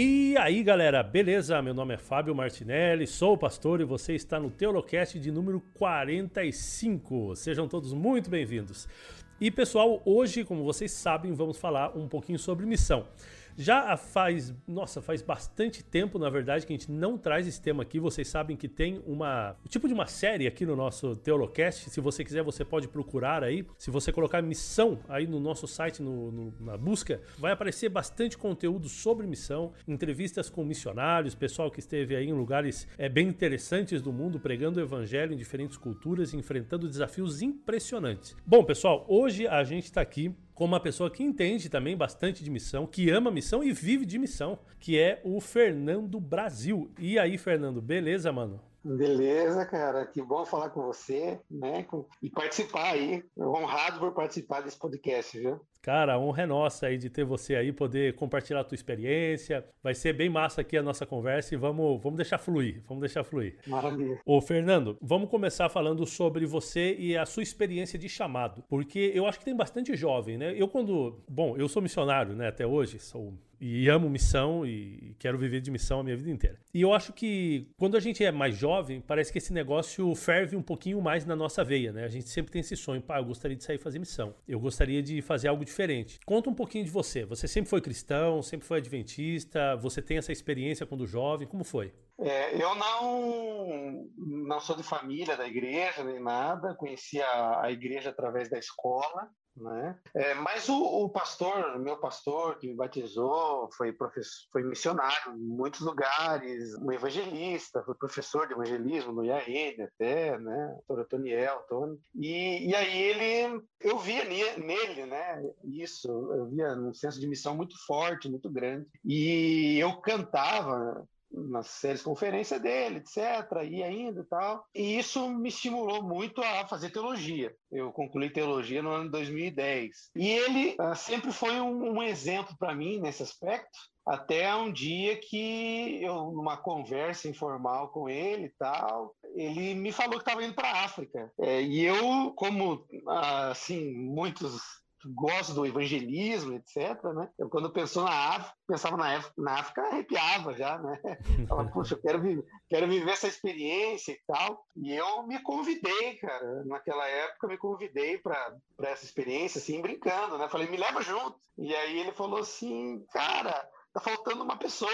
E aí, galera, beleza? Meu nome é Fábio Martinelli, sou pastor e você está no Teolocast de número 45. Sejam todos muito bem-vindos. E pessoal, hoje, como vocês sabem, vamos falar um pouquinho sobre missão. Já faz, nossa, faz bastante tempo, na verdade, que a gente não traz esse tema aqui. Vocês sabem que tem uma, um tipo de uma série aqui no nosso Teolocast. Se você quiser, você pode procurar aí. Se você colocar missão aí no nosso site, no, no, na busca, vai aparecer bastante conteúdo sobre missão, entrevistas com missionários, pessoal que esteve aí em lugares é, bem interessantes do mundo, pregando o evangelho em diferentes culturas, enfrentando desafios impressionantes. Bom, pessoal, hoje a gente está aqui com uma pessoa que entende também bastante de missão, que ama missão e vive de missão, que é o Fernando Brasil. E aí, Fernando, beleza, mano? Beleza, cara. Que bom falar com você, né? E participar aí. Honrado por participar desse podcast, viu? Cara, a honra é nossa aí de ter você aí, poder compartilhar a tua experiência. Vai ser bem massa aqui a nossa conversa e vamos, vamos deixar fluir. Vamos deixar fluir. Maravilha. Ô, Fernando, vamos começar falando sobre você e a sua experiência de chamado. Porque eu acho que tem bastante jovem, né? Eu, quando. Bom, eu sou missionário, né? Até hoje, sou e amo missão e quero viver de missão a minha vida inteira. E eu acho que quando a gente é mais jovem, parece que esse negócio ferve um pouquinho mais na nossa veia, né? A gente sempre tem esse sonho, pá, eu gostaria de sair fazer missão. Eu gostaria de fazer algo diferente. Conta um pouquinho de você. Você sempre foi cristão, sempre foi adventista, você tem essa experiência quando jovem, como foi? É, eu não, não sou de família da igreja nem nada, conheci a, a igreja através da escola, né? É, mas o, o, pastor, meu pastor que me batizou, foi professor, foi missionário em muitos lugares, um evangelista, foi professor de evangelismo no IAN até, né? Doutor Tony. E, e aí ele, eu via nele, né? Isso, eu via um senso de missão muito forte, muito grande. E eu cantava nas séries conferência dele, etc., e ainda tal. E isso me estimulou muito a fazer teologia. Eu concluí teologia no ano de 2010. E ele uh, sempre foi um, um exemplo para mim nesse aspecto, até um dia que eu, numa conversa informal com ele e tal, ele me falou que estava indo para a África. É, e eu, como, assim, muitos gosto do evangelismo, etc. Né? Eu, quando pensou na África, pensava na África, na África arrepiava já, né? Falava, puxa, eu quero, viver, quero viver essa experiência e tal. E eu me convidei, cara, naquela época, me convidei para essa experiência, assim, brincando, né? Falei, me leva junto. E aí ele falou assim, cara, tá faltando uma pessoa.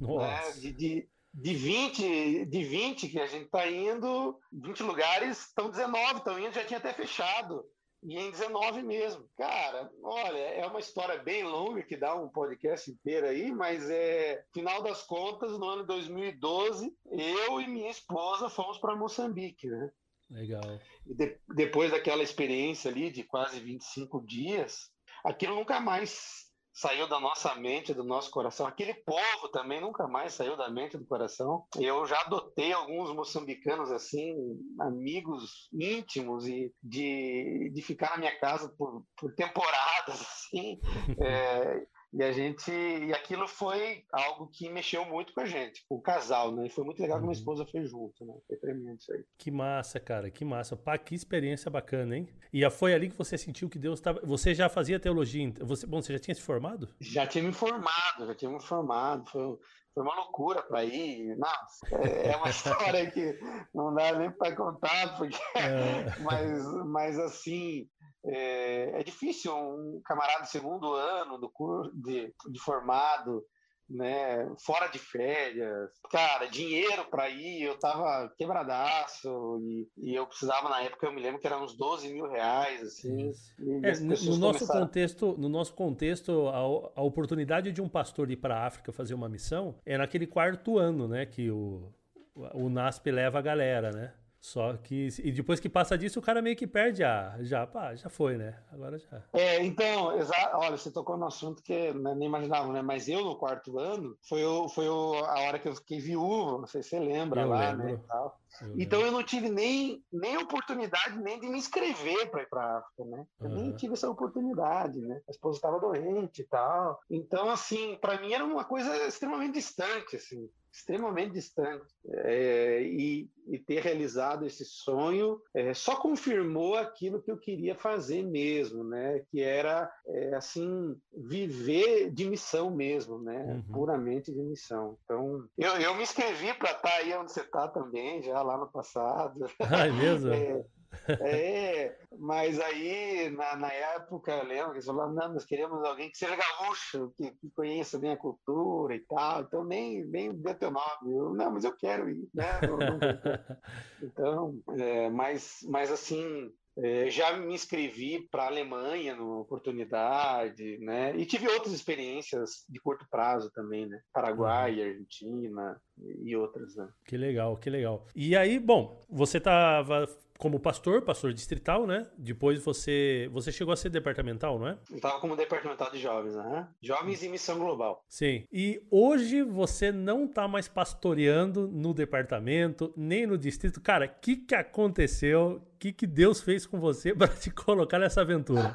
Né? De, de, de 20, de 20 que a gente tá indo, 20 lugares, estão 19, estão indo, já tinha até fechado. E em 19 mesmo. Cara, olha, é uma história bem longa que dá um podcast inteiro aí, mas é final das contas, no ano 2012, eu e minha esposa fomos para Moçambique, né? Legal. E de, depois daquela experiência ali de quase 25 dias, aquilo nunca mais saiu da nossa mente, do nosso coração. Aquele povo também nunca mais saiu da mente do coração. Eu já adotei alguns moçambicanos assim, amigos íntimos e de, de ficar na minha casa por, por temporadas assim. É, e a gente. E aquilo foi algo que mexeu muito com a gente, com o casal, né? E foi muito legal que minha uhum. esposa fez junto, né? Foi tremendo isso aí. Que massa, cara, que massa. Pá, que experiência bacana, hein? E foi ali que você sentiu que Deus estava. Você já fazia teologia? Você... Bom, você já tinha se formado? Já tinha me formado, já tinha me formado. Foi, foi uma loucura para ir. Nossa, é, é uma história que não dá nem para contar, porque. É. mas, mas assim é, é, difícil um camarada segundo ano do curso de, de formado, né, fora de férias, cara, dinheiro para ir, eu tava quebradaço e, e, eu precisava na época, eu me lembro que era uns 12 mil reais, assim. É, no nosso começaram... contexto, no nosso contexto, a, a oportunidade de um pastor ir para a África fazer uma missão é naquele quarto ano, né, que o, o NASP leva a galera, né? Só que. E depois que passa disso, o cara meio que perde a. Já, pá, já foi, né? Agora já. É, então, exa... olha, você tocou no assunto que né, nem imaginava, né? Mas eu, no quarto ano, foi, o, foi o, a hora que eu fiquei viúvo, não sei se você lembra eu lá, né, lembro. né? Então eu não tive nem, nem oportunidade nem de me inscrever para ir para a África, né? Eu uhum. nem tive essa oportunidade, né? A esposa estava doente e tal. Então, assim, para mim era uma coisa extremamente distante, assim extremamente distante. É, e, e, ter realizado esse sonho é, só confirmou aquilo que eu queria fazer mesmo, né? Que era é, assim viver de missão mesmo, né? Uhum. Puramente de missão. Então eu, eu me inscrevi para estar tá aí onde você está também já lá no passado. Ah, é mesmo? É, é, mas aí, na, na época, eu lembro que eles falaram, não, nós queremos alguém que seja gaúcho, que, que conheça bem a cultura e tal, então nem, nem dê teu nome. Eu, não, mas eu quero ir, né? Não, então, é, mas, mas assim, já me inscrevi para a Alemanha numa oportunidade, né? E tive outras experiências de curto prazo também, né? Paraguai, uhum. Argentina e outras, né? Que legal, que legal. E aí, bom, você estava como pastor, pastor distrital, né? Depois você você chegou a ser departamental, não é? Eu estava como departamental de jovens, né? Jovens e missão global. Sim. E hoje você não está mais pastoreando no departamento, nem no distrito. Cara, o que, que aconteceu? O que, que Deus fez com você para te colocar nessa aventura?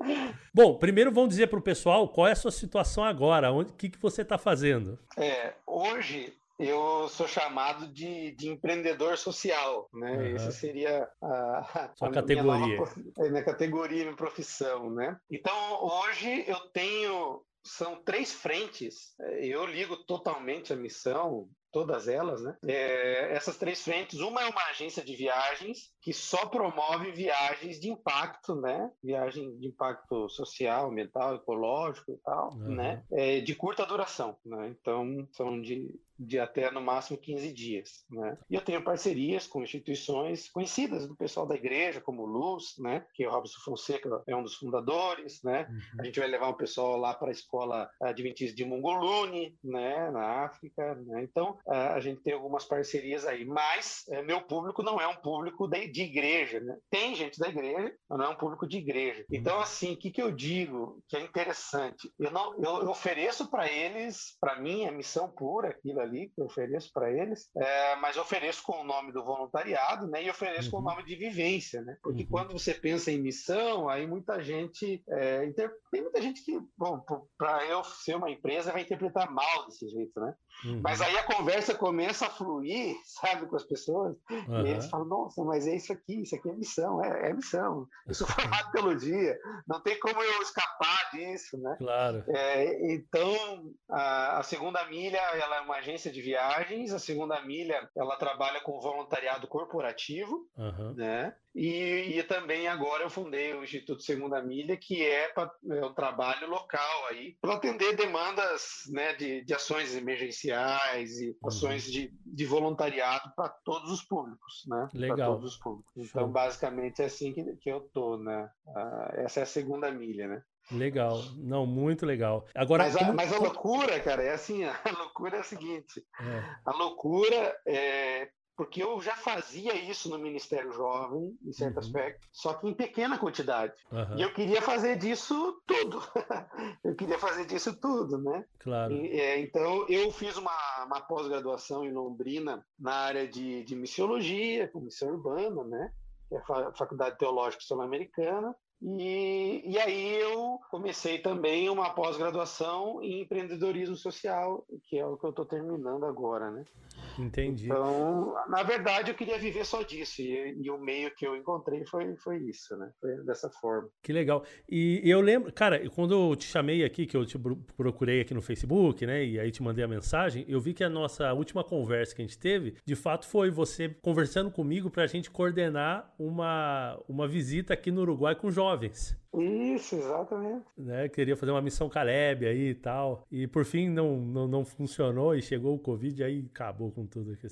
Bom, primeiro vamos dizer para o pessoal qual é a sua situação agora, o que, que você está fazendo. É, hoje eu sou chamado de, de empreendedor social, né? Uhum. Essa seria a, a categoria. Minha, nova, minha categoria, minha profissão, né? Então, hoje eu tenho são três frentes. Eu ligo totalmente a missão, todas elas, né? É, essas três frentes, uma é uma agência de viagens que só promove viagens de impacto, né? Viagem de impacto social, ambiental, ecológico e tal, uhum. né? É, de curta duração, né? Então são de de até no máximo 15 dias. Né? E eu tenho parcerias com instituições conhecidas do pessoal da igreja, como Luz, né? que o Robson Fonseca é um dos fundadores. Né? Uhum. A gente vai levar o pessoal lá para a escola adventista de Mongolune, né? na África. Né? Então, a gente tem algumas parcerias aí. Mas é, meu público não é um público de, de igreja. Né? Tem gente da igreja, mas não é um público de igreja. Uhum. Então, assim, o que, que eu digo que é interessante? Eu, não, eu, eu ofereço para eles, para mim, é missão pura aquilo ali ali que eu ofereço para eles, é, mas ofereço com o nome do voluntariado, né? E ofereço uhum. com o uhum. nome de vivência, né? Porque uhum. quando você pensa em missão, aí muita gente é, inter... tem muita gente que, bom, para eu ser uma empresa vai interpretar mal desse jeito, né? Uhum. Mas aí a conversa começa a fluir, sabe, com as pessoas, e eles falam, nossa, mas é isso aqui, isso aqui é missão, é, é missão. Eu sou formado teologia, não tem como eu escapar disso, né? Claro. É, então, a, a segunda milha, ela é uma agência agência de viagens, a segunda milha ela trabalha com voluntariado corporativo, uhum. né? E, e, também agora eu fundei o Instituto Segunda Milha, que é, pra, é um trabalho local aí para atender demandas né, de, de ações emergenciais e uhum. ações de, de voluntariado para todos os públicos, né? Legal. todos os públicos. Então, Show. basicamente é assim que, que eu tô, né? Uh, essa é a segunda milha, né? Legal, não, muito legal. Agora, mas, a, mas a loucura, cara, é assim, a loucura é a seguinte, é. a loucura é porque eu já fazia isso no Ministério Jovem, em certo uhum. aspecto, só que em pequena quantidade. Uhum. E eu queria fazer disso tudo. eu queria fazer disso tudo, né? Claro. E, é, então, eu fiz uma, uma pós-graduação em Londrina na área de, de missiologia, com missão urbana, né? Que é a Faculdade Teológica Sul-Americana. E, e aí eu comecei também uma pós-graduação em empreendedorismo social, que é o que eu estou terminando agora, né? Entendi. Então, na verdade, eu queria viver só disso. E, e, o meio que eu encontrei foi, foi isso, né? Foi dessa forma. Que legal. E eu lembro, cara, quando eu te chamei aqui, que eu te procurei aqui no Facebook, né? E aí te mandei a mensagem, eu vi que a nossa última conversa que a gente teve, de fato, foi você conversando comigo para a gente coordenar uma, uma visita aqui no Uruguai com jovens. Isso, exatamente. Né? Queria fazer uma missão Caleb aí e tal. E por fim não, não, não funcionou e chegou o Covid e aí acabou com tudo aqui.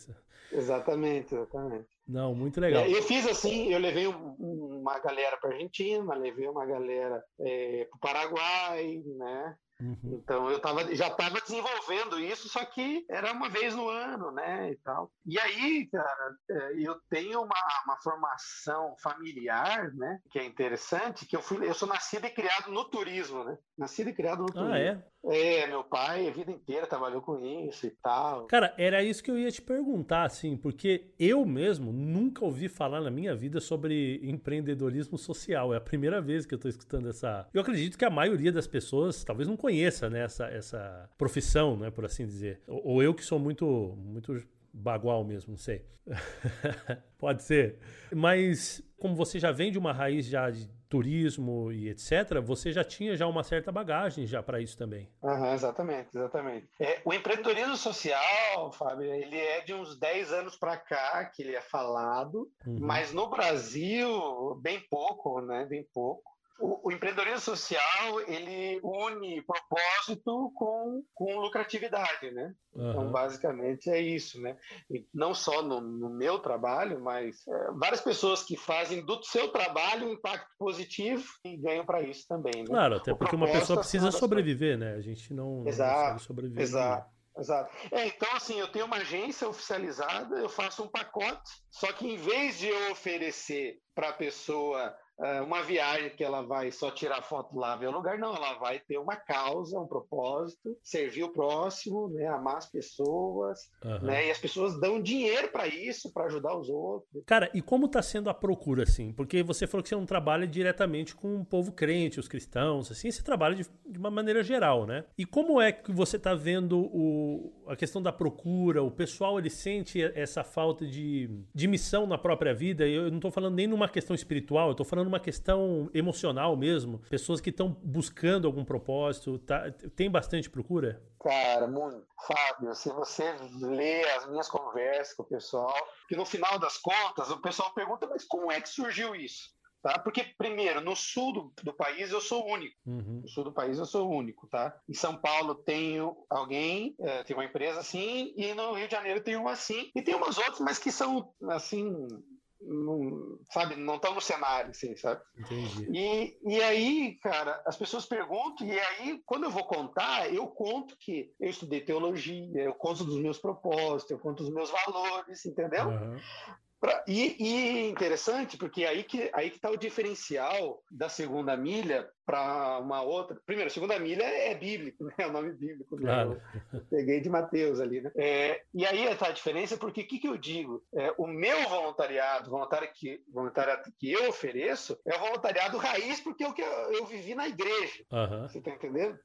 Exatamente, exatamente. Não, muito legal. É, eu fiz assim, eu levei um, uma galera para Argentina, levei uma galera é, para o Paraguai, né? Uhum. Então eu tava, já estava desenvolvendo isso, só que era uma vez no ano, né? E tal. E aí, cara, é, eu tenho uma, uma formação familiar, né? Que é interessante, que eu fui, eu sou nascido e criado no turismo, né? Nascido e criado no turismo. Ah, é? É, meu pai a vida inteira trabalhou com isso e tal. Cara, era isso que eu ia te perguntar, assim, porque eu mesmo nunca ouvi falar na minha vida sobre empreendedorismo social. É a primeira vez que eu tô escutando essa. Eu acredito que a maioria das pessoas talvez não conheça né, essa, essa profissão, né, por assim dizer. Ou, ou eu que sou muito, muito bagual mesmo, não sei. Pode ser. Mas como você já vem de uma raiz já de turismo e etc., você já tinha já uma certa bagagem já para isso também. Uhum, exatamente, exatamente. É, o empreendedorismo social, Fábio, ele é de uns 10 anos para cá que ele é falado, uhum. mas no Brasil, bem pouco, né? Bem pouco. O, o, empreendedorismo social ele une propósito com, com lucratividade, né? Uhum. Então, basicamente é isso, né? E não só no, no meu trabalho, mas é, várias pessoas que fazem do seu trabalho um impacto positivo e ganham para isso também. Né? Claro, até o porque uma pessoa precisa sobreviver, né? A gente não, exato, não sobreviver. Exato. Exato. É, então, assim, eu tenho uma agência oficializada, eu faço um pacote, só que em vez de eu oferecer para a pessoa uma viagem que ela vai só tirar foto lá, ver o lugar, não, ela vai ter uma causa, um propósito, servir o próximo, né, amar as pessoas, uhum. né, e as pessoas dão dinheiro para isso, para ajudar os outros. Cara, e como está sendo a procura, assim? Porque você falou que você não trabalha diretamente com o povo crente, os cristãos, assim, você trabalha de, de uma maneira geral, né? E como é que você está vendo o, a questão da procura, o pessoal, ele sente essa falta de, de missão na própria vida? Eu não estou falando nem numa questão espiritual, eu estou falando numa questão emocional mesmo? Pessoas que estão buscando algum propósito, tá, tem bastante procura? Cara, muito. Fábio, se você lê as minhas conversas com o pessoal, que no final das contas o pessoal pergunta, mas como é que surgiu isso? Tá? Porque, primeiro, no sul do, do país eu sou único. Uhum. No sul do país eu sou único, tá? Em São Paulo tenho alguém, é, tem uma empresa assim, e no Rio de Janeiro tem uma assim, e tem umas outras, mas que são, assim, não, sabe, não estão no cenário, assim, sabe? Entendi. E, e aí, cara, as pessoas perguntam, e aí, quando eu vou contar, eu conto que eu estudei teologia, eu conto dos meus propósitos, eu conto dos meus valores, entendeu? Uhum. Pra, e, e, interessante, porque aí que aí está o diferencial da segunda milha para uma outra. Primeiro, segunda milha é bíblico, né? É o nome bíblico. Né? Claro. Eu peguei de Mateus ali, né? É, e aí está a diferença, porque o que, que eu digo? É, o meu voluntariado, voluntariado que, voluntariado que eu ofereço, é o voluntariado raiz, porque é o que eu, eu vivi na igreja. Uhum. Você está entendendo?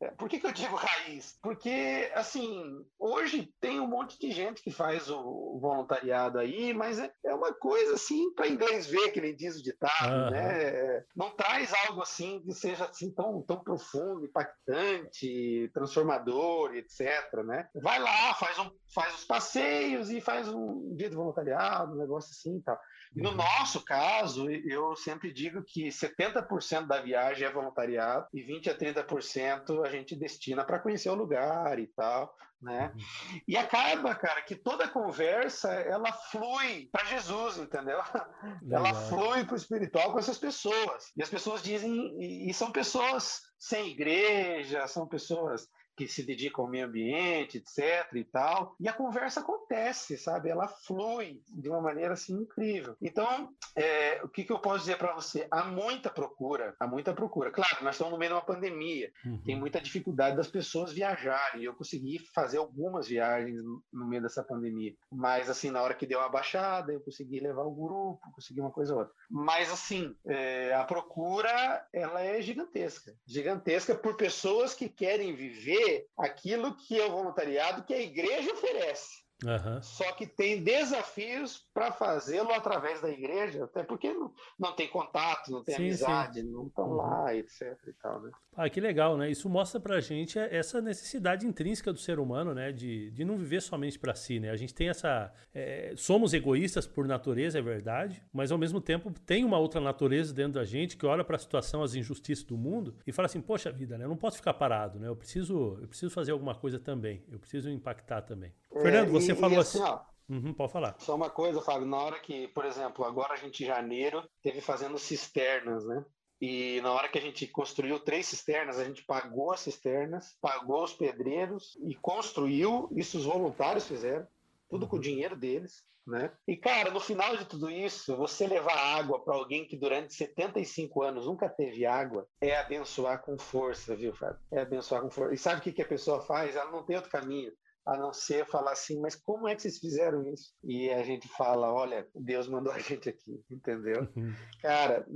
É, por que, que eu digo raiz? Porque, assim, hoje tem um monte de gente que faz o, o voluntariado aí, mas é, é uma coisa assim para inglês ver, que nem diz o ditado, uhum. né? Não traz algo assim assim que seja assim tão, tão profundo, impactante, transformador, etc. Né? Vai lá, faz, um, faz os passeios e faz um dia de voluntariado, um negócio assim e tal. E no uhum. nosso caso, eu sempre digo que 70% da viagem é voluntariado e 20 a 30% a gente destina para conhecer o lugar e tal né? Uhum. E acaba, cara, que toda conversa ela flui para Jesus, entendeu? Legal. Ela flui para o espiritual com essas pessoas. E as pessoas dizem, e são pessoas sem igreja, são pessoas que se dedicam ao meio ambiente, etc e tal. E a conversa acontece, sabe? Ela flui de uma maneira assim incrível. Então, é, o que, que eu posso dizer para você? Há muita procura, há muita procura. Claro, nós estamos no meio de uma pandemia, uhum. tem muita dificuldade das pessoas viajarem. Eu consegui fazer algumas viagens no meio dessa pandemia, mas assim, na hora que deu uma baixada, eu consegui levar o grupo, consegui uma coisa ou outra. Mas assim, é, a procura ela é gigantesca, gigantesca por pessoas que querem viver aquilo que é o voluntariado que a igreja oferece. Uhum. Só que tem desafios para fazê-lo através da igreja, até porque não, não tem contato, não tem sim, amizade, sim. não estão uhum. lá, etc. E tal, né? Ah, que legal, né? Isso mostra pra gente essa necessidade intrínseca do ser humano, né? De, de não viver somente para si, né? A gente tem essa. É, somos egoístas por natureza, é verdade, mas ao mesmo tempo tem uma outra natureza dentro da gente que olha para a situação, as injustiças do mundo e fala assim: poxa vida, né? Eu não posso ficar parado, né? Eu preciso, eu preciso fazer alguma coisa também, eu preciso impactar também. É, Fernando, você e, falou e assim. assim ó, Uhum, pode falar. Só uma coisa, Fábio, na hora que, por exemplo, agora a gente em janeiro teve fazendo cisternas, né? E na hora que a gente construiu três cisternas, a gente pagou as cisternas, pagou os pedreiros e construiu, isso os voluntários fizeram. tudo com o uhum. dinheiro deles. Né? E, cara, no final de tudo isso, você levar água para alguém que durante 75 anos nunca teve água é abençoar com força, viu, Fábio? É abençoar com força. E sabe o que, que a pessoa faz? Ela não tem outro caminho a não ser falar assim, mas como é que vocês fizeram isso? E a gente fala, olha, Deus mandou a gente aqui, entendeu? Uhum. Cara,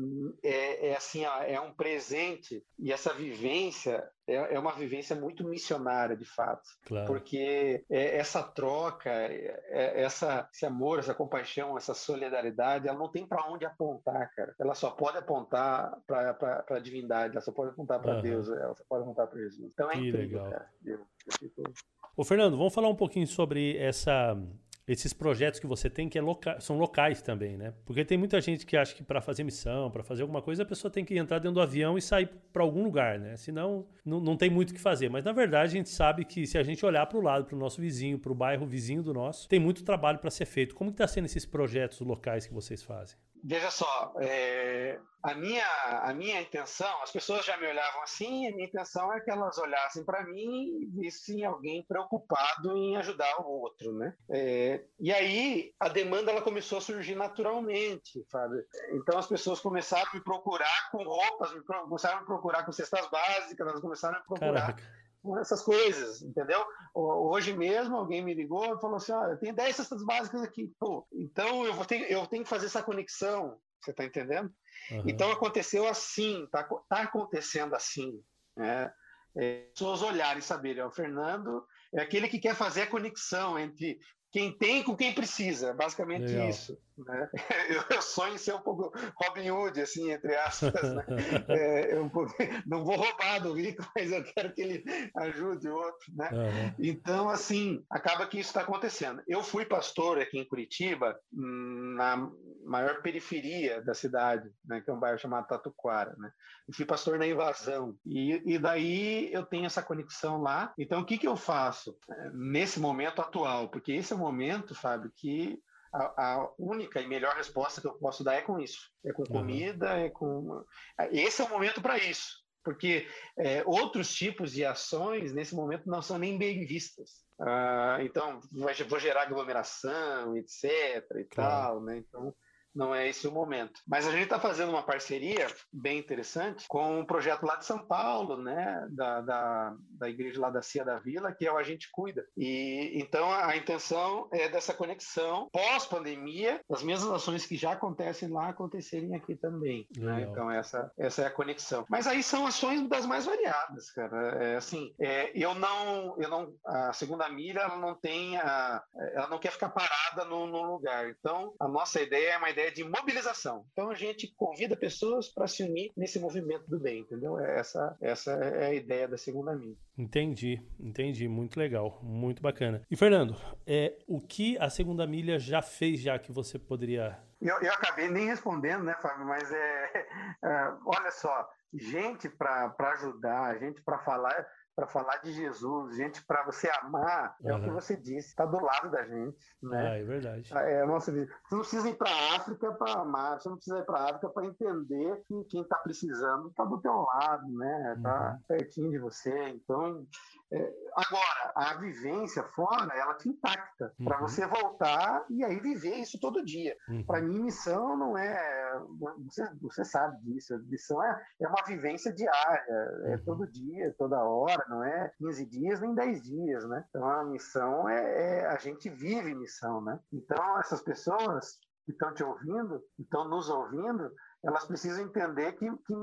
é, é, assim, ó, é um presente e essa vivência é, é uma vivência muito missionária, de fato, claro. porque é, essa troca, é, essa, esse amor, essa compaixão, essa solidariedade, ela não tem para onde apontar, cara. Ela só pode apontar para a divindade, ela só pode apontar para uhum. Deus, ela só pode apontar para Jesus. Então é que incrível, legal. cara. Eu, eu fico Ô, Fernando, vamos falar um pouquinho sobre essa, esses projetos que você tem que é loca são locais também, né? Porque tem muita gente que acha que para fazer missão, para fazer alguma coisa, a pessoa tem que entrar dentro do avião e sair para algum lugar, né? Senão não, não tem muito o que fazer. Mas na verdade a gente sabe que se a gente olhar para o lado, para o nosso vizinho, para o bairro vizinho do nosso, tem muito trabalho para ser feito. Como está sendo esses projetos locais que vocês fazem? Veja só, é, a, minha, a minha intenção, as pessoas já me olhavam assim, a minha intenção é que elas olhassem para mim e vissem alguém preocupado em ajudar o outro, né? É, e aí a demanda ela começou a surgir naturalmente, sabe? Então as pessoas começaram a me procurar com roupas, me começaram a me procurar com cestas básicas, elas começaram a me procurar Caraca essas coisas, entendeu? Hoje mesmo alguém me ligou e falou assim, ah, eu tenho 10 cestas básicas aqui, pô, então eu vou ter, eu tenho que fazer essa conexão, você está entendendo? Uhum. Então aconteceu assim, tá, tá acontecendo assim, né? É, pessoas olharem e saberem, o Fernando é aquele que quer fazer a conexão entre quem tem com quem precisa, basicamente Legal. isso. Né? Eu sonho em ser um pouco Robin Hood, assim, entre aspas. Né? É, eu não vou roubar do rico, mas eu quero que ele ajude o outro. Né? Uhum. Então, assim, acaba que isso está acontecendo. Eu fui pastor aqui em Curitiba, na maior periferia da cidade, né, que é um bairro chamado Tatuquara. Né? Eu fui pastor na invasão. E, e daí eu tenho essa conexão lá. Então, o que, que eu faço é, nesse momento atual? Porque esse é um momento, Fábio, que a, a, única e melhor resposta que eu posso dar é com isso. É com comida, uhum. é com. Esse é o momento para isso. Porque é, outros tipos de ações, nesse momento, não são nem bem vistas. Ah, então, vou gerar aglomeração, etc. e claro. tal, né? Então, não é esse o momento. Mas a gente está fazendo uma parceria bem interessante com um projeto lá de São Paulo, né, da, da, da igreja lá da Cia da Vila, que é o A Gente Cuida. E então a intenção é dessa conexão pós-pandemia, as mesmas ações que já acontecem lá acontecerem aqui também. Né? Então essa, essa é a conexão. Mas aí são ações das mais variadas, cara. É, assim, é, eu não, eu não, a segunda milha ela não tem, a, ela não quer ficar parada no lugar. Então a nossa ideia é uma ideia ideia de mobilização. Então a gente convida pessoas para se unir nesse movimento do bem, entendeu? É essa, essa é a ideia da segunda milha. Entendi, entendi. Muito legal, muito bacana. E Fernando, é, o que a segunda milha já fez, já que você poderia. Eu, eu acabei nem respondendo, né, Fábio? Mas é, é olha só, gente para ajudar, gente para falar para falar de Jesus, gente para você amar, é uhum. o que você disse, está do lado da gente. Né? Ah, é verdade. É, nossa, você não precisa ir para a África para amar, você não precisa ir para a África para entender que quem está precisando está do teu lado, né? Está uhum. pertinho de você. Então, agora, a vivência fora, ela te impacta uhum. para você voltar e aí viver isso todo dia. Uhum. Para mim, missão não é. Você, você sabe disso. Missão é, é uma vivência diária, é uhum. todo dia, toda hora, não é 15 dias nem 10 dias, né? Então, a missão é, é a gente vive missão, né? Então, essas pessoas que estão te ouvindo, estão nos ouvindo, elas precisam entender que, que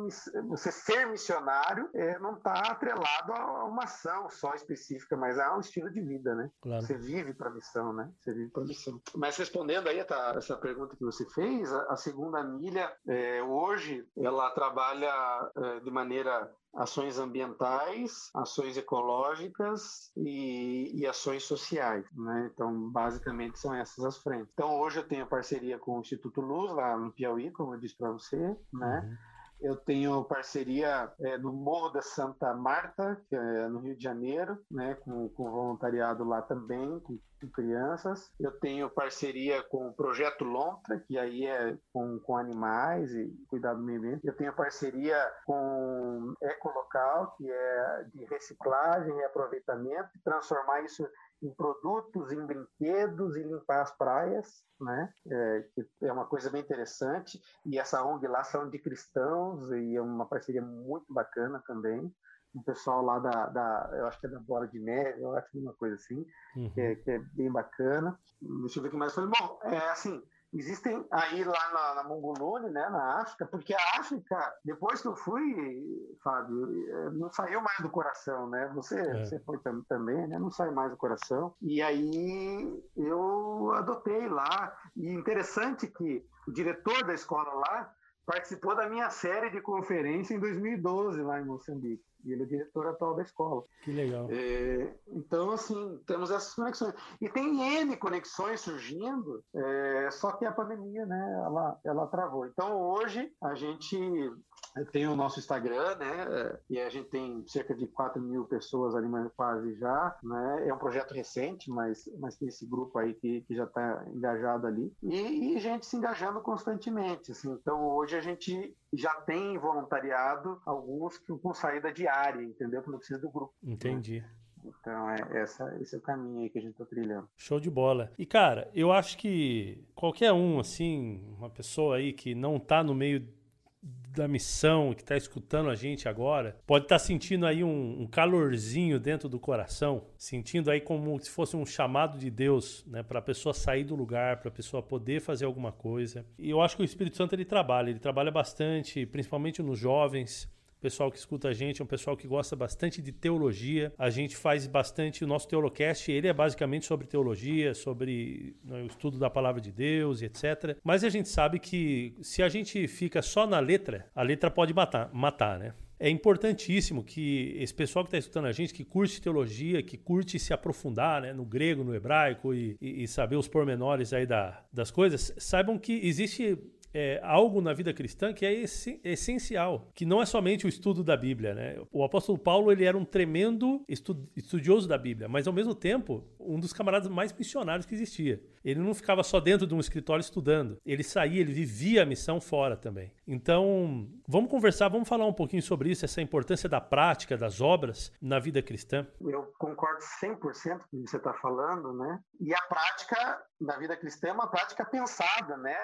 você ser missionário é, não está atrelado a uma ação só específica, mas a um estilo de vida, né? Claro. Você vive para a missão, né? Você vive para a missão. Mas respondendo aí tá, essa pergunta que você fez, a, a segunda milha, é, hoje, ela trabalha é, de maneira ações ambientais, ações ecológicas e, e, ações sociais. Né? Então, basicamente, são essas as frentes. Então, hoje eu tenho parceria com o Instituto Luz, lá no Piauí, como eu disse para você. Né? Uhum. Eu tenho parceria é, no Morro da Santa Marta, que é no Rio de Janeiro, né, com, com voluntariado lá também, com, com, crianças. Eu tenho parceria com o Projeto Lontra, que aí é com, com animais e cuidado do meio ambiente. Eu tenho parceria com Ecolocal, que é de reciclagem e aproveitamento, transformar isso em produtos, em brinquedos e limpar as praias, né? É, que é uma coisa bem interessante. E essa ONG lá são de cristãos e é uma parceria muito bacana também. O pessoal lá da, da, eu acho que é da Bola de Neve, eu acho que é uma coisa assim, uhum. que, é, que, é, bem bacana. Deixa eu ver o que mais. Falei, bom, é assim, existem aí lá na, na Mongolone, né, na África, porque a África, depois que eu fui, Fábio, eh, não saiu mais do coração, né? Você, é. você foi também, né? Não sai mais do coração. E aí eu adotei lá. E interessante que o diretor da escola lá participou da minha série de conferência em 2012 lá em Moçambique. E ele é diretor atual da escola. Que legal. É, então, assim, temos essas conexões. E tem N conexões surgindo, é, só que a pandemia, né, ela, ela travou. Então, hoje, a gente tem o nosso Instagram, né, e a gente tem cerca de 4 mil pessoas ali, mais quase já, né, é um projeto recente, mas, mas tem esse grupo aí que, que já está engajado ali, e, e gente se engajando constantemente, assim. Então, hoje a gente já tem voluntariado alguns que com saída diária, entendeu? Que não precisa do grupo. Entendi. Né? Então, é, essa, esse é o caminho aí que a gente está trilhando. Show de bola. E, cara, eu acho que qualquer um, assim, uma pessoa aí que não está no meio da missão, que está escutando a gente agora, pode estar tá sentindo aí um, um, calorzinho dentro do coração, sentindo aí como se fosse um chamado de Deus, né, para a pessoa sair do lugar, para a pessoa poder fazer alguma coisa. E eu acho que o Espírito Santo ele trabalha, ele trabalha bastante, principalmente nos jovens pessoal que escuta a gente é um pessoal que gosta bastante de teologia. A gente faz bastante o nosso Teolocast, ele é basicamente sobre teologia, sobre né, o estudo da palavra de Deus e etc. Mas a gente sabe que se a gente fica só na letra, a letra pode matar, matar né? É importantíssimo que esse pessoal que está escutando a gente, que curte teologia, que curte se aprofundar né, no grego, no hebraico e, e, e saber os pormenores aí da, das coisas, saibam que existe é, algo na vida cristã que é essencial, que não é somente o estudo da Bíblia. Né? O apóstolo Paulo ele era um tremendo estudioso da Bíblia, mas ao mesmo tempo um dos camaradas mais missionários que existia. Ele não ficava só dentro de um escritório estudando, ele saía, ele vivia a missão fora também. Então, vamos conversar, vamos falar um pouquinho sobre isso, essa importância da prática, das obras na vida cristã. Eu concordo 100% com o que você está falando, né? E a prática na vida cristã é uma prática pensada, né?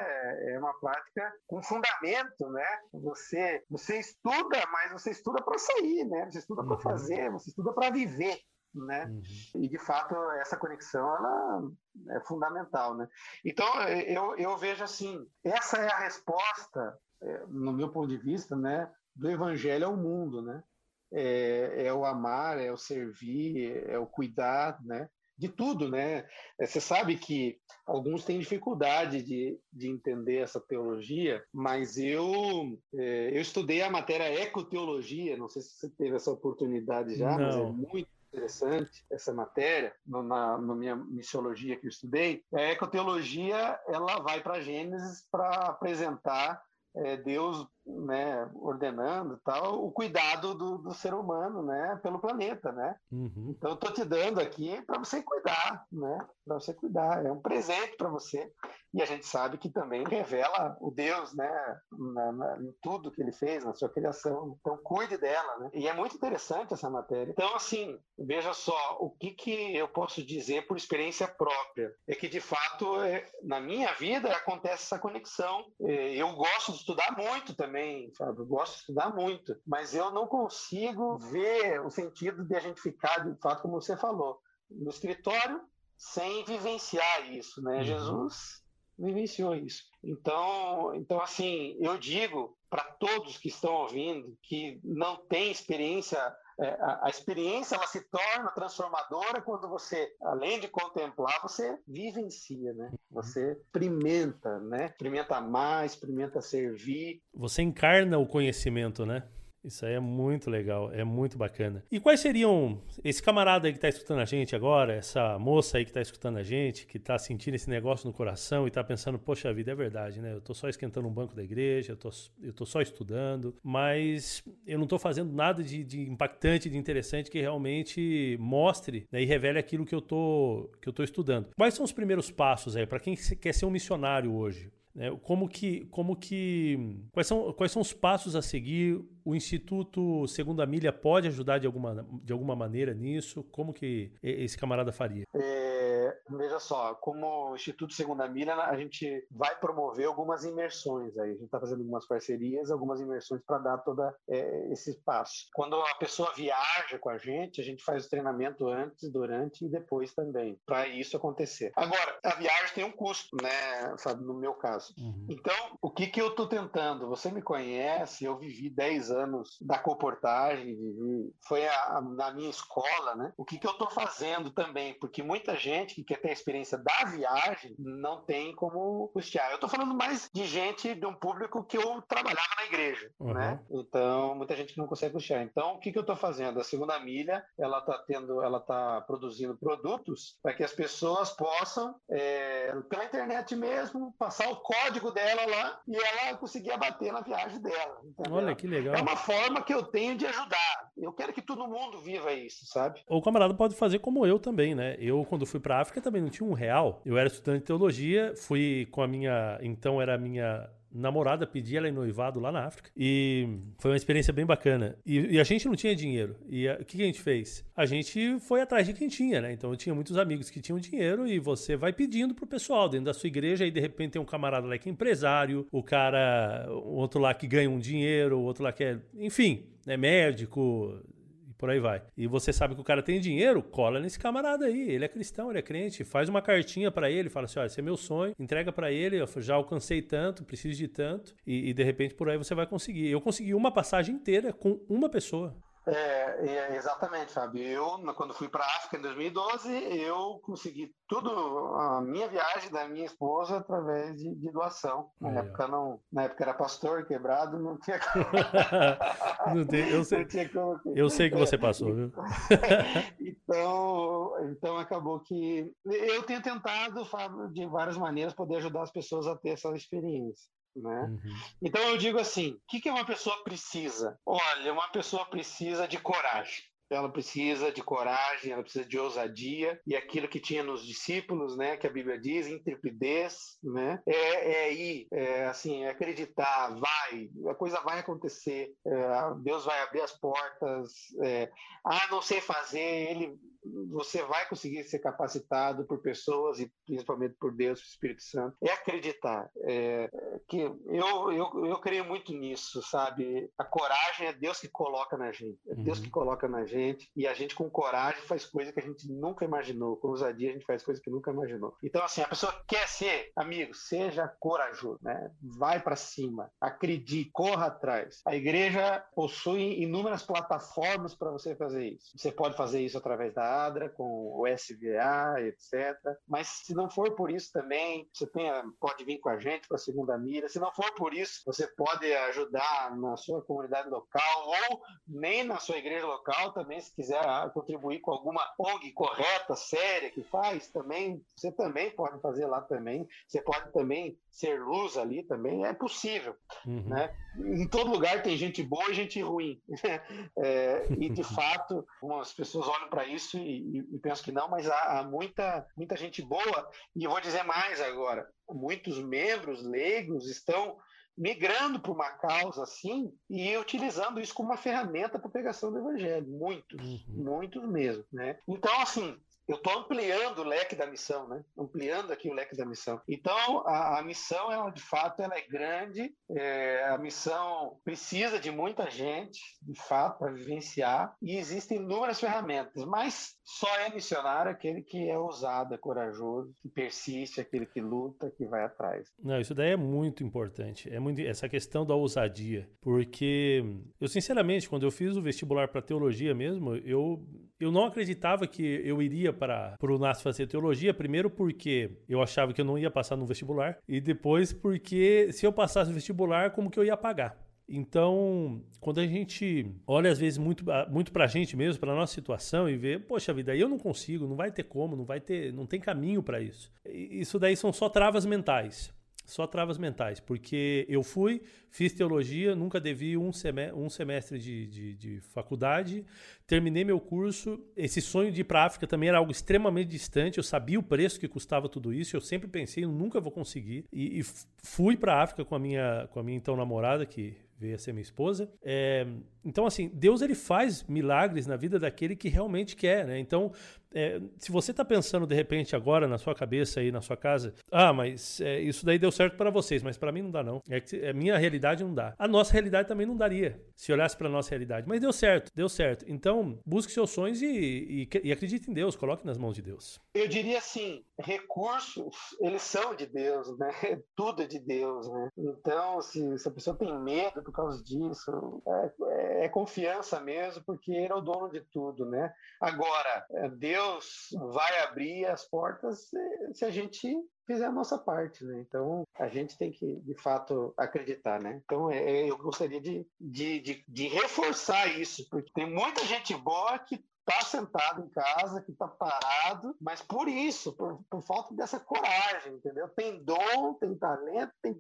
É uma prática com fundamento, né? Você, você estuda, mas você estuda para sair, né? Você estuda para uhum. fazer, você estuda para viver né? Uhum. E de fato essa conexão ela é fundamental, né? Então eu, eu vejo assim, essa é a resposta, é, no meu ponto de vista, né, do evangelho ao mundo, né? É, é o amar, é o servir, é o cuidar, né? De tudo, né? É, você sabe que alguns têm dificuldade de, de entender essa teologia, mas eu é, eu estudei a matéria ecoteologia, não sei se você teve essa oportunidade já, não. mas é muito interessante essa matéria, no, na, na minha missiologia que eu estudei, a ecoteologia ela vai para Gênesis para apresentar é, Deus né, ordenando tal o cuidado do, do, ser humano né, pelo planeta. Né? Uhum. Então, eu estou te dando aqui para você cuidar, né? para você cuidar. É um presente para você. E a gente sabe que também revela o Deus né, na, na, em tudo que ele fez, na sua criação. Então, cuide dela. Né? E é muito interessante essa matéria. Então, assim, veja só, o que, que eu posso dizer por experiência própria? É que, de fato, é, na minha vida acontece essa conexão. É, eu gosto de estudar muito também, sabe? Eu gosto de estudar muito, mas eu não consigo ver o sentido de a gente ficar, de fato, como você falou, no escritório sem vivenciar isso, né? Uhum. Jesus vivenciou isso. Então, então assim, eu digo para todos que estão ouvindo que não tem experiência é, a, a, experiência ela se torna transformadora quando você, além de contemplar, você vivencia, né? Você experimenta, né? Experimenta mais, experimenta servir. Você encarna o conhecimento, né? Isso aí é muito legal, é muito bacana. E quais seriam esse camarada aí que está escutando a gente agora, essa moça aí que está escutando a gente, que está sentindo esse negócio no coração e está pensando, poxa vida, é verdade, né? Eu estou só esquentando um banco da igreja, eu tô, tô só estudando, mas eu não estou fazendo nada de, de, impactante, de interessante que realmente mostre né, e revele aquilo que eu tô que eu tô estudando. Quais são os primeiros passos aí para quem quer ser um missionário hoje? Né? Como que, como que, quais são, quais são os passos a seguir? O Instituto Segunda Milha pode ajudar de alguma, de alguma maneira nisso? Como que esse camarada faria? É, veja só, como Instituto Segunda Milha, a gente vai promover algumas imersões aí. A gente está fazendo algumas parcerias, algumas imersões para dar todo é, esse espaço. Quando a pessoa viaja com a gente, a gente faz o treinamento antes, durante e depois também, para isso acontecer. Agora, a viagem tem um custo, né, Fábio, no meu caso. Uhum. Então, o que, que eu estou tentando? Você me conhece, eu vivi 10 anos da comportagem, foi a, a, na minha escola, né? O que, que eu estou fazendo também? Porque muita gente que quer ter a experiência da viagem não tem como custear. Eu estou falando mais de gente, de um público que eu trabalhava na igreja, uhum. né? Então, muita gente não consegue custear. Então, o que, que eu estou fazendo? A segunda milha, ela está tendo, ela está produzindo produtos para que as pessoas possam, é, pela internet mesmo, passar o código dela lá e ela conseguir abater na viagem dela. Entendeu? Olha que legal. É uma forma que eu tenho de ajudar. Eu quero que todo mundo viva isso, sabe? O camarada pode fazer como eu também, né? Eu, quando fui para África, também não tinha um real. Eu era estudante de teologia, fui com a minha. Então era a minha namorada pedi ela em noivado lá na África. E foi uma experiência bem bacana. E, e a gente não tinha dinheiro. E o que, que, a gente fez? A gente foi atrás de quem tinha, né? Então eu tinha muitos amigos que tinham dinheiro e você vai pedindo pro pessoal dentro da sua igreja. E de repente tem um camarada lá que é empresário, o cara, o outro lá que ganha um dinheiro, o outro lá que é. Enfim, é médico, por aí vai. E você sabe que o cara tem dinheiro, cola nesse camarada aí. Ele é cristão, ele é crente. Faz uma cartinha para ele, fala assim: olha, esse é meu sonho, entrega para ele. Eu já alcancei tanto, preciso de tanto. E, e de repente por aí você vai conseguir. Eu consegui uma passagem inteira com uma pessoa. É, é, exatamente, Fábio. Eu, quando fui para a África em 2012, eu consegui tudo, a minha viagem da minha esposa, através de, de doação. Na, é. época não, na época era pastor quebrado, não tinha não tem, eu, sei, não tinha como... eu sei que você passou, viu? então, então, acabou que eu tenho tentado, Fábio, de várias maneiras, poder ajudar as pessoas a ter essa experiência. Né? Uhum. Então eu digo assim: o que, que uma pessoa precisa? Olha, uma pessoa precisa de coragem. Ela precisa de coragem, ela precisa de ousadia e aquilo que tinha nos discípulos, né, que a Bíblia diz, intrepidez, né, é, é ir, é, assim, é acreditar, vai, a coisa vai acontecer, é, Deus vai abrir as portas, ah, não sei fazer, ele você vai conseguir ser capacitado por pessoas e principalmente por Deus, por Espírito Santo. É acreditar. É, que eu, eu, eu creio muito nisso, sabe? A coragem é Deus que coloca na gente. É Deus que uhum. coloca na gente e a gente com coragem faz coisa que a gente nunca imaginou. Com ousadia a gente faz coisa que nunca imaginou. Então, assim, a pessoa quer ser, amigo, seja corajoso, né? Vai para cima, acredite, corra atrás. A igreja possui inúmeras plataformas para você fazer isso. Você pode fazer isso através da quadra, com o SVA, etc. Mas se não for por isso também, você tem, pode vir com a gente para a segunda mira. Se não for por isso, você pode ajudar na sua comunidade local ou nem na sua igreja local também, se quiser ah, contribuir com alguma ONG correta, séria que faz também, você também pode fazer lá também. Você pode também ser luz ali também, é possível. Uhum. Né? Em todo lugar tem gente boa e gente ruim. é, e de fato, as pessoas olham para isso e, e, penso que não, mas há, há, muita, muita gente boa. E eu vou dizer mais agora: muitos membros leigos estão migrando para uma causa assim e utilizando isso como uma ferramenta para a pregação do evangelho. Muitos, uhum. muitos mesmo. Né? Então, assim, eu estou ampliando o leque da missão, né? Ampliando aqui o leque da missão. Então, a, a missão, ela, de fato, ela é grande. É, a missão precisa de muita gente, de fato, para vivenciar. E existem inúmeras ferramentas, mas só é missionário aquele que é ousado, é corajoso, que persiste, aquele que luta, que vai atrás. Não, isso daí é muito importante. É muito essa questão da ousadia, porque eu sinceramente, quando eu fiz o vestibular para teologia mesmo, eu eu não acreditava que eu iria para, o NAS fazer teologia, primeiro porque eu achava que eu não ia passar no vestibular, e depois porque se eu passasse no vestibular, como que eu ia pagar? Então, quando a gente olha às vezes muito, muito para a gente mesmo, para nossa situação e vê, poxa vida, eu não consigo, não vai ter como, não vai ter, não tem caminho para isso. Isso daí são só travas mentais. Só travas mentais, porque eu fui, fiz teologia, nunca devi um semestre, um semestre de, de, de, faculdade, terminei meu curso. Esse sonho de ir para a África também era algo extremamente distante, eu sabia o preço que custava tudo isso, eu sempre pensei, eu nunca vou conseguir. E, e fui para a África com a, minha, com a minha então namorada, que veio a ser minha esposa. É, então, assim, Deus ele faz milagres na vida daquele que realmente quer, né? Então, é, se você está pensando de repente agora na sua cabeça aí na sua casa, ah, mas é, isso daí deu certo para vocês, mas para mim não dá não. É que a é, minha realidade não dá. A nossa realidade também não daria se olhasse para nossa realidade. Mas deu certo, deu certo. Então busque seus sonhos e, e, e acredite em Deus, coloque nas mãos de Deus. Eu diria assim, recursos eles são de Deus, né? Tudo é de Deus, né? Então se, se a pessoa tem medo por causa disso, é, é confiança mesmo, porque Ele é o dono de tudo, né? Agora Deus Deus vai abrir as portas se, a gente fizer a nossa parte, né? Então a gente tem que, de fato, acreditar, né? Então é, é, eu gostaria de, de, de, de reforçar isso, porque tem muita gente boa que está sentado em casa, que está parado, mas por isso, por, por falta dessa coragem, entendeu? Tem dom, tem talento, tem,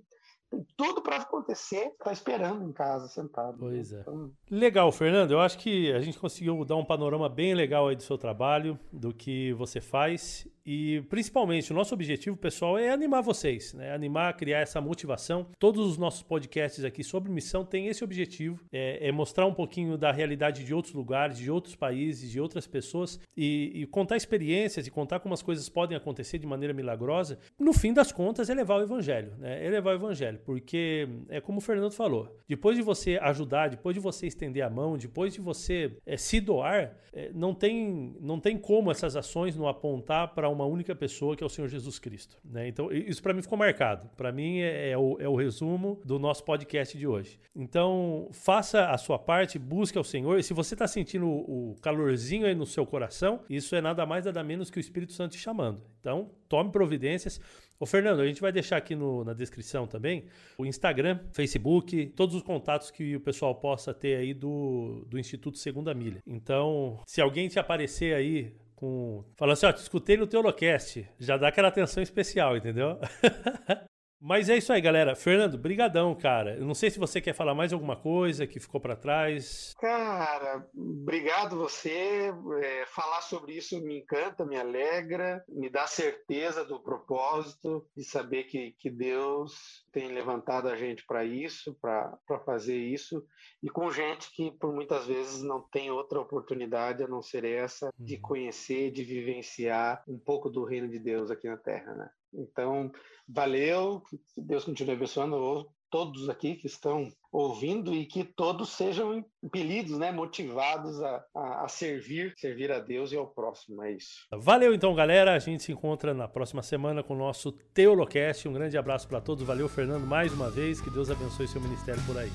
tem tudo para acontecer, está esperando em casa, sentado. Né? Pois é. Então... Legal, Fernando. Eu acho que a gente conseguiu dar um panorama bem legal aí do seu trabalho, do que você faz e principalmente o nosso objetivo, pessoal, é animar vocês, né? Animar, criar essa motivação. Todos os nossos podcasts aqui sobre missão têm esse objetivo: é, é mostrar um pouquinho da realidade de outros lugares, de outros países, de outras pessoas e, e, contar experiências e contar como as coisas podem acontecer de maneira milagrosa. No fim das contas, é levar o evangelho, né? É levar o evangelho, porque é como o Fernando falou: depois de você ajudar, depois de você estender a mão, depois de você é, se doar, é, não, tem, não tem como essas ações não apontar para uma única pessoa que é o Senhor Jesus Cristo. Né? Então, isso para mim ficou marcado. Para mim é, é, o, é o resumo do nosso podcast de hoje. Então, faça a sua parte, busque ao Senhor. E se você está sentindo o calorzinho aí no seu coração, isso é nada mais, nada menos que o Espírito Santo te chamando. Então, tome providências. Ô Fernando, a gente vai deixar aqui no, na descrição também o Instagram, Facebook, todos os contatos que o pessoal possa ter aí do, do Instituto Segunda Milha. Então, se alguém te aparecer aí com. Falando assim, ó, te escutei no Teolocast. Já dá aquela atenção especial, entendeu? Mas é isso aí, galera. Fernando, brigadão, cara. Eu não sei se você quer falar mais alguma coisa que ficou para trás. Cara, obrigado você. É, falar sobre isso me encanta, me alegra, me dá certeza do propósito de saber que, que Deus tem levantado a gente para isso, para fazer isso, e com gente que por muitas vezes não tem outra oportunidade a não ser essa de uhum. conhecer, de vivenciar um pouco do reino de Deus aqui na Terra, né? Então, valeu, que Deus continue abençoando todos aqui que estão ouvindo e que todos sejam impelidos, né, motivados a, a, a, servir, servir a Deus e ao próximo. É isso. Valeu então, galera. A gente se encontra na próxima semana com o nosso Teolocast. Um grande abraço para todos. Valeu, Fernando, mais uma vez. Que Deus abençoe seu ministério por aí.